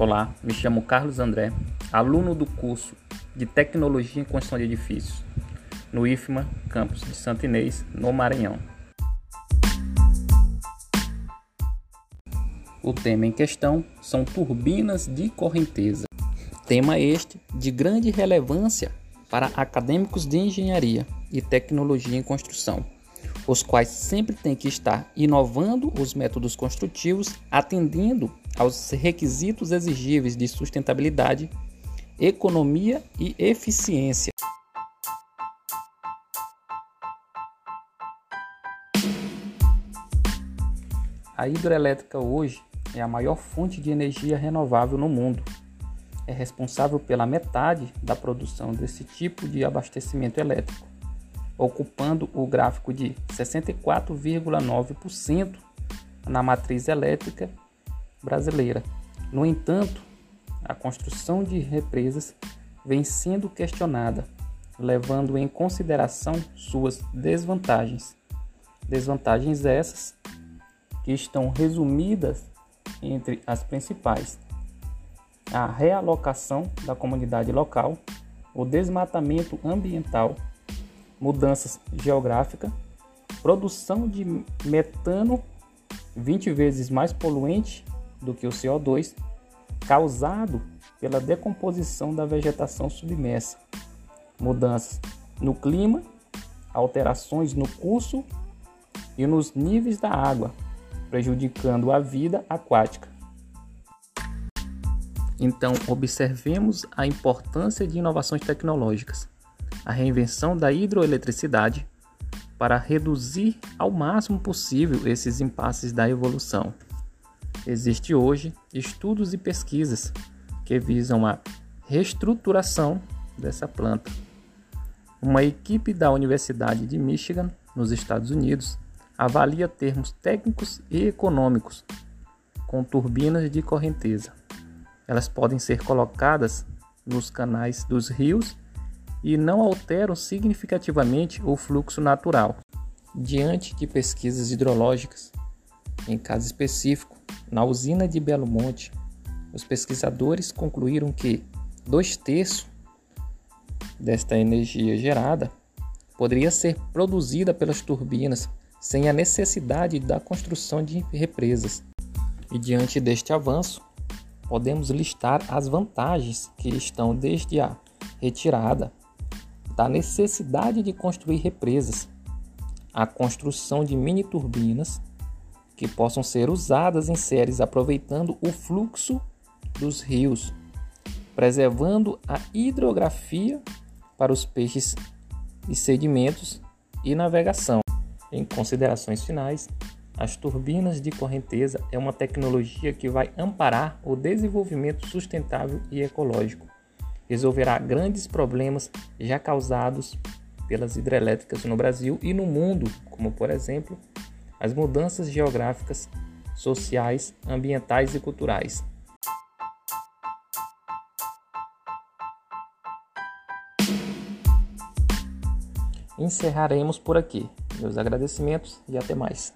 Olá, me chamo Carlos André, aluno do curso de Tecnologia em Construção de Edifícios, no IFMA, campus de Santo Inês, no Maranhão. O tema em questão são turbinas de correnteza. Tema este de grande relevância para acadêmicos de engenharia e tecnologia em construção os quais sempre têm que estar inovando os métodos construtivos, atendendo aos requisitos exigíveis de sustentabilidade, economia e eficiência. A hidrelétrica hoje é a maior fonte de energia renovável no mundo. É responsável pela metade da produção desse tipo de abastecimento elétrico ocupando o gráfico de 64,9% na matriz elétrica brasileira. No entanto, a construção de represas vem sendo questionada, levando em consideração suas desvantagens. Desvantagens essas que estão resumidas entre as principais: a realocação da comunidade local, o desmatamento ambiental mudanças geográficas, produção de metano 20 vezes mais poluente do que o CO2, causado pela decomposição da vegetação submersa, mudanças no clima, alterações no curso e nos níveis da água, prejudicando a vida aquática. Então, observemos a importância de inovações tecnológicas a reinvenção da hidroeletricidade para reduzir ao máximo possível esses impasses da evolução. Existem hoje estudos e pesquisas que visam a reestruturação dessa planta. Uma equipe da Universidade de Michigan, nos Estados Unidos, avalia termos técnicos e econômicos com turbinas de correnteza. Elas podem ser colocadas nos canais dos rios e não alteram significativamente o fluxo natural. Diante de pesquisas hidrológicas, em caso específico, na usina de Belo Monte, os pesquisadores concluíram que dois terços desta energia gerada poderia ser produzida pelas turbinas sem a necessidade da construção de represas. E diante deste avanço, podemos listar as vantagens que estão desde a retirada da necessidade de construir represas, a construção de mini turbinas que possam ser usadas em séries aproveitando o fluxo dos rios, preservando a hidrografia para os peixes e sedimentos e navegação. Em considerações finais, as turbinas de correnteza é uma tecnologia que vai amparar o desenvolvimento sustentável e ecológico resolverá grandes problemas já causados pelas hidrelétricas no Brasil e no mundo, como por exemplo as mudanças geográficas, sociais, ambientais e culturais. Encerraremos por aqui. Meus agradecimentos e até mais.